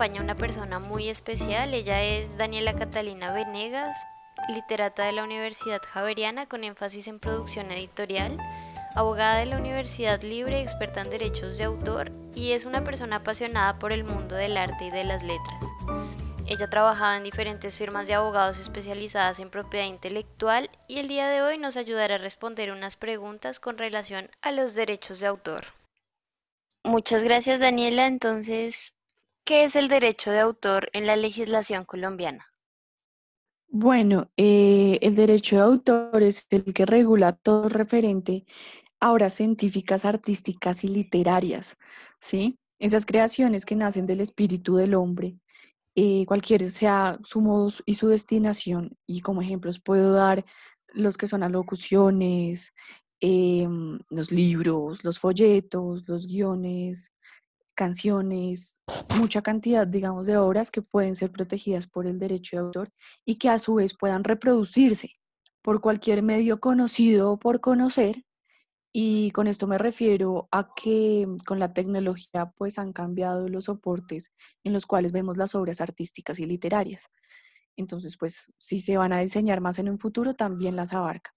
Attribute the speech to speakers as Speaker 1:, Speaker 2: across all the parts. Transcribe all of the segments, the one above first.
Speaker 1: acompaña una persona muy especial. Ella es Daniela Catalina Venegas, literata de la Universidad Javeriana con énfasis en producción editorial, abogada de la Universidad Libre, experta en derechos de autor y es una persona apasionada por el mundo del arte y de las letras. Ella trabajaba en diferentes firmas de abogados especializadas en propiedad intelectual y el día de hoy nos ayudará a responder unas preguntas con relación a los derechos de autor. Muchas gracias Daniela. Entonces, ¿qué es el derecho de autor en la legislación colombiana?
Speaker 2: Bueno, eh, el derecho de autor es el que regula todo referente a obras científicas, artísticas y literarias, ¿sí? Esas creaciones que nacen del espíritu del hombre, eh, cualquiera sea su modo y su destinación. Y como ejemplos puedo dar los que son alocuciones, em, los libros, los folletos, los guiones, canciones, mucha cantidad, digamos, de obras que pueden ser protegidas por el derecho de autor y que a su vez puedan reproducirse por cualquier medio conocido o por conocer. Y con esto me refiero a que con la tecnología pues han cambiado los soportes en los cuales vemos las obras artísticas y literarias. Entonces, pues si se van a diseñar más en un futuro, también las abarca.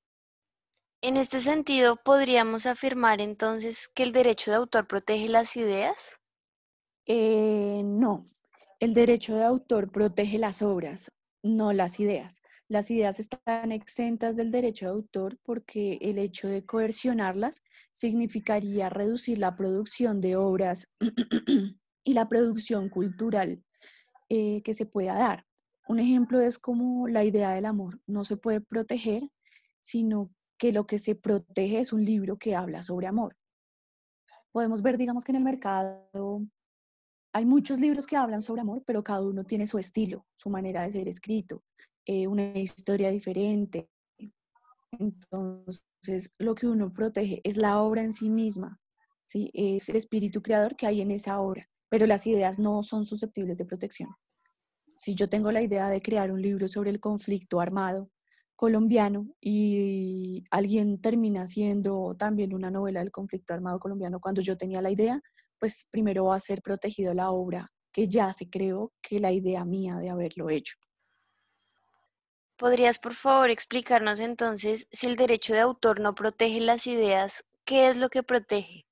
Speaker 1: En este sentido, ¿podríamos afirmar entonces que el derecho de autor protege las ideas?
Speaker 2: Eh, no, el derecho de autor protege las obras, no las ideas. Las ideas están exentas del derecho de autor porque el hecho de coercionarlas significaría reducir la producción de obras y la producción cultural eh, que se pueda dar. Un ejemplo es como la idea del amor. No se puede proteger, sino que lo que se protege es un libro que habla sobre amor. Podemos ver, digamos que en el mercado hay muchos libros que hablan sobre amor, pero cada uno tiene su estilo, su manera de ser escrito, eh, una historia diferente. Entonces, lo que uno protege es la obra en sí misma, ¿sí? es el espíritu creador que hay en esa obra, pero las ideas no son susceptibles de protección. Si yo tengo la idea de crear un libro sobre el conflicto armado colombiano y alguien termina haciendo también una novela del conflicto armado colombiano cuando yo tenía la idea, pues primero va a ser protegido la obra que ya se creó que la idea mía de haberlo hecho.
Speaker 1: ¿Podrías por favor explicarnos entonces si el derecho de autor no protege las ideas, qué es lo que protege?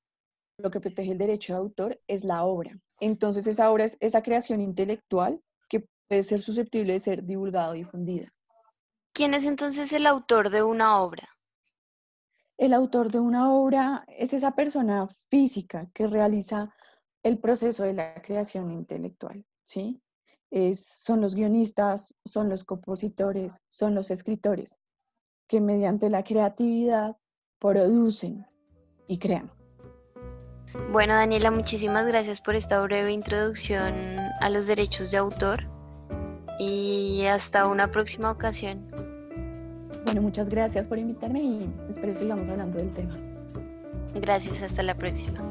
Speaker 2: Lo que protege el derecho de autor es la obra. Entonces esa obra es esa creación intelectual que puede ser susceptible de ser divulgada o difundida.
Speaker 1: ¿Quién es entonces el autor de una obra?
Speaker 2: El autor de una obra es esa persona física que realiza el proceso de la creación intelectual, ¿sí? son los guionistas, son los compositores, son los escritores, que mediante la creatividad producen y crean.
Speaker 1: Bueno, Daniela, muchísimas gracias por esta breve introducción a los derechos de autor y hasta una próxima ocasión.
Speaker 2: Bueno, muchas gracias por invitarme y espero sigamos hablando del tema.
Speaker 1: Gracias, hasta la próxima.